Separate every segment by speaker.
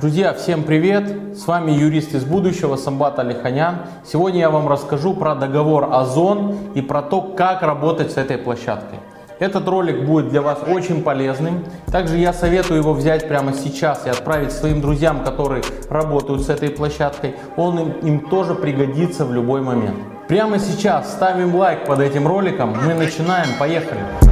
Speaker 1: Друзья, всем привет! С вами юрист из будущего Самбат Алиханян. Сегодня я вам расскажу про договор Озон и про то, как работать с этой площадкой. Этот ролик будет для вас очень полезным. Также я советую его взять прямо сейчас и отправить своим друзьям, которые работают с этой площадкой. Он им, им тоже пригодится в любой момент. Прямо сейчас ставим лайк под этим роликом. Мы начинаем. Поехали!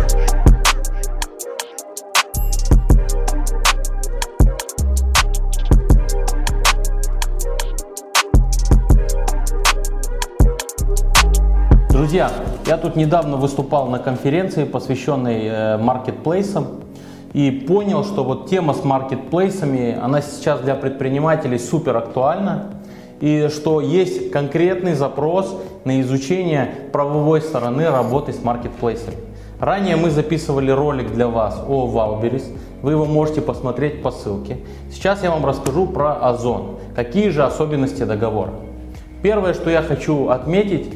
Speaker 1: Друзья, я тут недавно выступал на конференции, посвященной э, маркетплейсам, и понял, что вот тема с маркетплейсами, она сейчас для предпринимателей супер актуальна, и что есть конкретный запрос на изучение правовой стороны работы с маркетплейсами. Ранее мы записывали ролик для вас о Валберис, вы его можете посмотреть по ссылке. Сейчас я вам расскажу про Озон, какие же особенности договора. Первое, что я хочу отметить,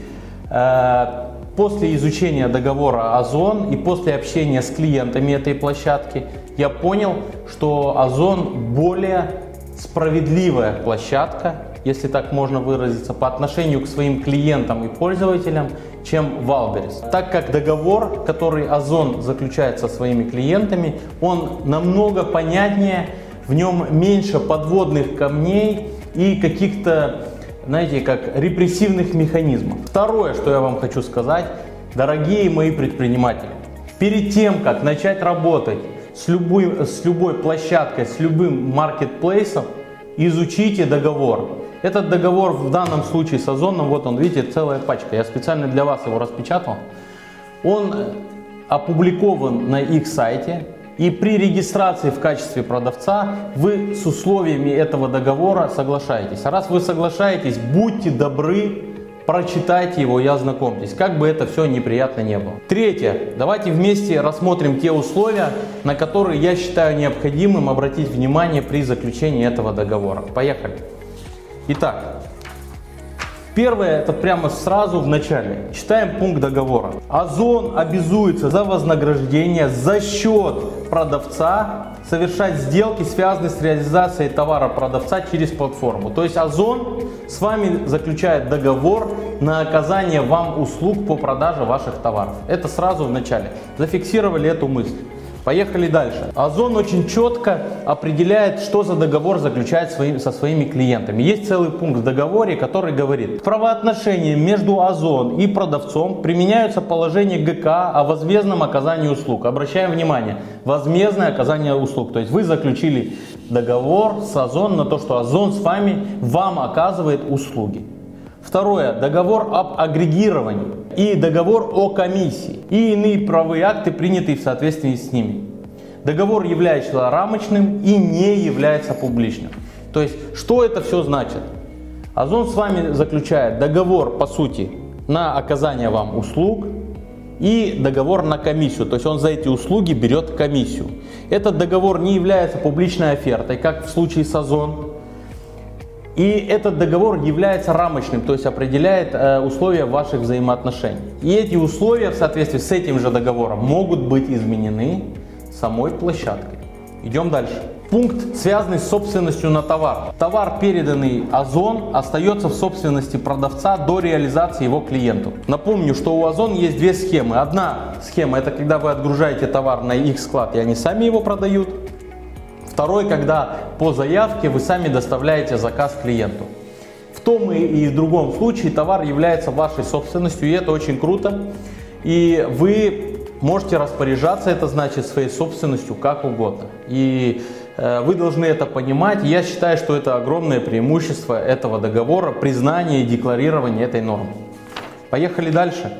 Speaker 1: после изучения договора Озон и после общения с клиентами этой площадки я понял, что Озон более справедливая площадка, если так можно выразиться, по отношению к своим клиентам и пользователям, чем Валберис. Так как договор, который Озон заключает со своими клиентами, он намного понятнее, в нем меньше подводных камней и каких-то знаете, как репрессивных механизмов. Второе, что я вам хочу сказать, дорогие мои предприниматели, перед тем, как начать работать с любой, с любой площадкой, с любым маркетплейсом, изучите договор. Этот договор в данном случае с Озоном, вот он, видите, целая пачка. Я специально для вас его распечатал. Он опубликован на их сайте. И при регистрации в качестве продавца вы с условиями этого договора соглашаетесь. А раз вы соглашаетесь, будьте добры, прочитайте его и ознакомьтесь, как бы это все неприятно не было. Третье. Давайте вместе рассмотрим те условия, на которые я считаю необходимым обратить внимание при заключении этого договора. Поехали. Итак, Первое, это прямо сразу в начале. Читаем пункт договора. Озон обязуется за вознаграждение за счет продавца совершать сделки, связанные с реализацией товара продавца через платформу. То есть Озон с вами заключает договор на оказание вам услуг по продаже ваших товаров. Это сразу в начале. Зафиксировали эту мысль. Поехали дальше. Озон очень четко определяет, что за договор заключает своим, со своими клиентами. Есть целый пункт в договоре, который говорит, в правоотношении между Озон и продавцом применяются положения ГК о возмездном оказании услуг. Обращаем внимание, возмездное оказание услуг. То есть вы заключили договор с Озон на то, что Озон с вами вам оказывает услуги. Второе. Договор об агрегировании и договор о комиссии и иные правовые акты, принятые в соответствии с ними. Договор является рамочным и не является публичным. То есть, что это все значит? Озон с вами заключает договор, по сути, на оказание вам услуг и договор на комиссию. То есть он за эти услуги берет комиссию. Этот договор не является публичной офертой, как в случае с Озон. И этот договор является рамочным, то есть определяет э, условия ваших взаимоотношений. И эти условия в соответствии с этим же договором могут быть изменены самой площадкой. Идем дальше. Пункт, связанный с собственностью на товар. Товар, переданный Озон, остается в собственности продавца до реализации его клиенту. Напомню, что у Озон есть две схемы. Одна схема это когда вы отгружаете товар на их склад и они сами его продают. Второй, когда по заявке вы сами доставляете заказ клиенту. В том и в другом случае товар является вашей собственностью, и это очень круто. И вы можете распоряжаться, это значит, своей собственностью как угодно. И э, вы должны это понимать. Я считаю, что это огромное преимущество этого договора, признание и декларирование этой нормы. Поехали дальше.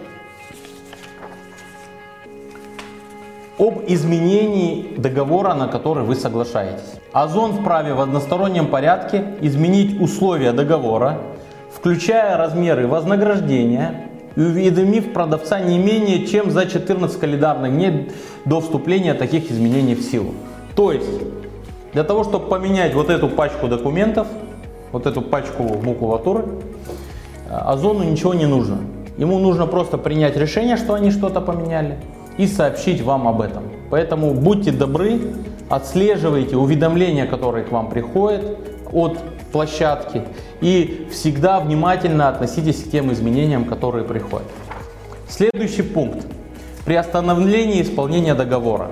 Speaker 1: Об изменении договора, на который вы соглашаетесь. Озон вправе в одностороннем порядке изменить условия договора, включая размеры вознаграждения, и уведомив продавца не менее чем за 14 календарных дней до вступления таких изменений в силу. То есть, для того, чтобы поменять вот эту пачку документов, вот эту пачку макулатуры, Озону ничего не нужно. Ему нужно просто принять решение, что они что-то поменяли, и сообщить вам об этом. Поэтому будьте добры, отслеживайте уведомления, которые к вам приходят от площадки и всегда внимательно относитесь к тем изменениям, которые приходят. Следующий пункт. При остановлении исполнения договора.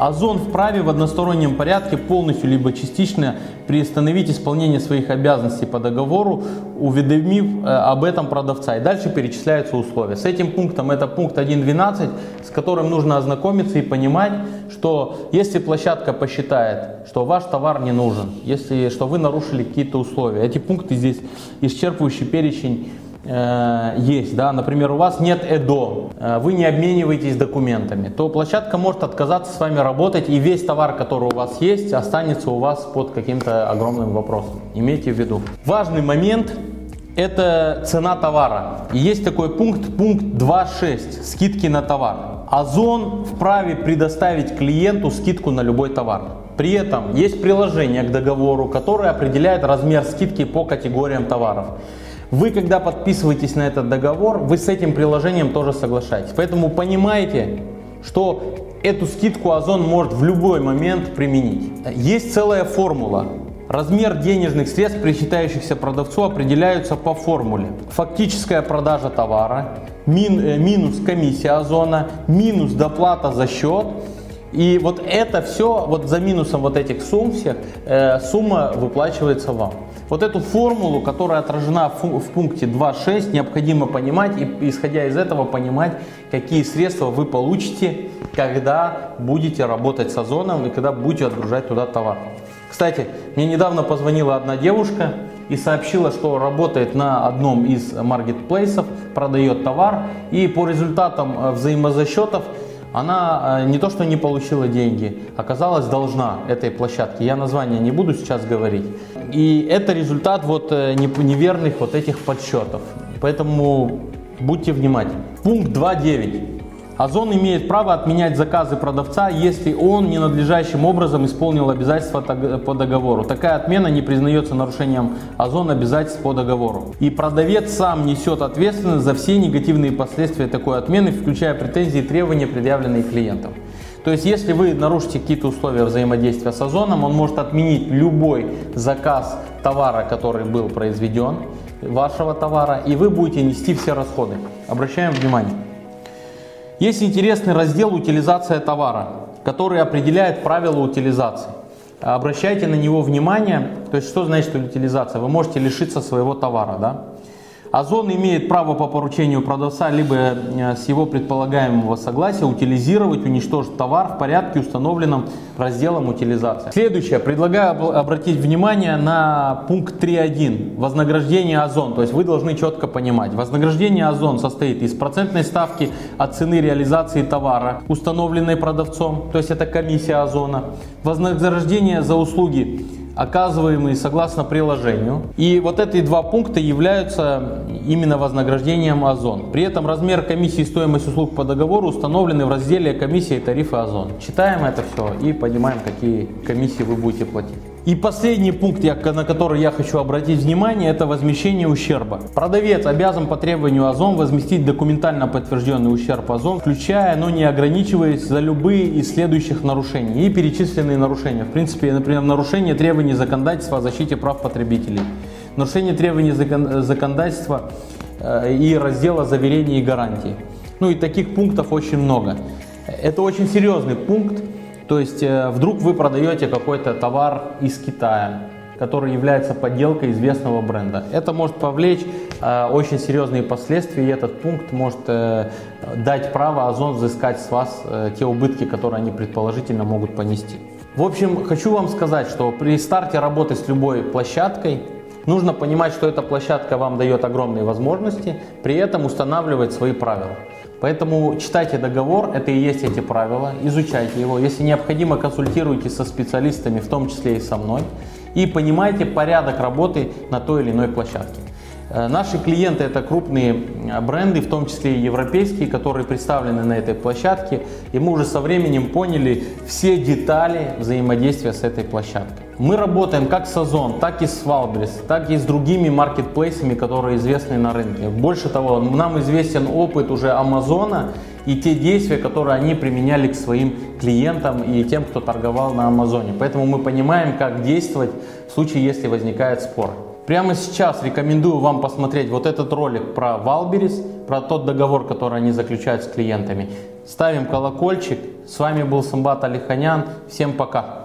Speaker 1: Озон вправе в одностороннем порядке полностью либо частично приостановить исполнение своих обязанностей по договору, уведомив э, об этом продавца. И дальше перечисляются условия. С этим пунктом, это пункт 1.12, с которым нужно ознакомиться и понимать, что если площадка посчитает, что ваш товар не нужен, если что вы нарушили какие-то условия, эти пункты здесь исчерпывающий перечень Э, есть, да, например, у вас нет ЭДО, э, вы не обмениваетесь документами, то площадка может отказаться с вами работать, и весь товар, который у вас есть, останется у вас под каким-то огромным вопросом. Имейте в виду. Важный момент – это цена товара. И есть такой пункт, пункт 2.6, скидки на товар. Озон вправе предоставить клиенту скидку на любой товар. При этом есть приложение к договору, которое определяет размер скидки по категориям товаров. Вы, когда подписываетесь на этот договор, вы с этим приложением тоже соглашаетесь. Поэтому понимаете, что эту скидку Озон может в любой момент применить. Есть целая формула. Размер денежных средств, причитающихся продавцу, определяются по формуле. Фактическая продажа товара, мин, э, минус комиссия Озона, минус доплата за счет. И вот это все, вот за минусом вот этих сумм всех, э, сумма выплачивается вам. Вот эту формулу, которая отражена в пункте 2.6, необходимо понимать и исходя из этого понимать, какие средства вы получите, когда будете работать с Озоном и когда будете отгружать туда товар. Кстати, мне недавно позвонила одна девушка и сообщила, что работает на одном из маркетплейсов, продает товар и по результатам э, взаимозасчетов она э, не то что не получила деньги, оказалась должна этой площадке. Я название не буду сейчас говорить. И это результат вот э, неверных вот этих подсчетов. Поэтому будьте внимательны. Пункт 2.9. Озон имеет право отменять заказы продавца, если он ненадлежащим образом исполнил обязательства по договору. Такая отмена не признается нарушением Озон обязательств по договору. И продавец сам несет ответственность за все негативные последствия такой отмены, включая претензии и требования, предъявленные клиентам. То есть, если вы нарушите какие-то условия взаимодействия с Озоном, он может отменить любой заказ товара, который был произведен, вашего товара, и вы будете нести все расходы. Обращаем внимание. Есть интересный раздел «Утилизация товара», который определяет правила утилизации. Обращайте на него внимание. То есть, что значит утилизация? Вы можете лишиться своего товара. Да? Озон имеет право по поручению продавца либо э, с его предполагаемого согласия утилизировать, уничтожить товар в порядке, установленном разделом утилизации. Следующее. Предлагаю обратить внимание на пункт 3.1. Вознаграждение Озон. То есть вы должны четко понимать. Вознаграждение Озон состоит из процентной ставки от цены реализации товара, установленной продавцом. То есть это комиссия Озона. Вознаграждение за услуги оказываемые согласно приложению. И вот эти два пункта являются именно вознаграждением Озон. При этом размер комиссии и стоимость услуг по договору установлены в разделе комиссия и тарифы Озон. Читаем это все и понимаем, какие комиссии вы будете платить. И последний пункт, на который я хочу обратить внимание, это возмещение ущерба. Продавец обязан по требованию Озон возместить документально подтвержденный ущерб Озон, включая, но не ограничиваясь за любые из следующих нарушений и перечисленные нарушения. В принципе, например, нарушение требований законодательства о защите прав потребителей, нарушение требований законодательства э, и раздела заверений и гарантий. Ну и таких пунктов очень много. Это очень серьезный пункт, то есть э, вдруг вы продаете какой-то товар из Китая, который является подделкой известного бренда. Это может повлечь э, очень серьезные последствия, и этот пункт может э, дать право Озон взыскать с вас э, те убытки, которые они предположительно могут понести. В общем, хочу вам сказать, что при старте работы с любой площадкой нужно понимать, что эта площадка вам дает огромные возможности, при этом устанавливать свои правила. Поэтому читайте договор, это и есть эти правила, изучайте его. Если необходимо, консультируйтесь со специалистами, в том числе и со мной, и понимайте порядок работы на той или иной площадке. Э, наши клиенты это крупные бренды, в том числе и европейские, которые представлены на этой площадке. И мы уже со временем поняли все детали взаимодействия с этой площадкой. Мы работаем как с Озон, так и с Валбрис, так и с другими маркетплейсами, которые известны на рынке. Больше того, нам известен опыт уже Амазона, и те действия, которые они применяли к своим клиентам и тем, кто торговал на Амазоне. Поэтому мы понимаем, как действовать в случае, если возникает спор. Прямо сейчас рекомендую вам посмотреть вот этот ролик про Валберис, про тот договор, который они заключают с клиентами. Ставим колокольчик. С вами был Самбат Алиханян. Всем пока.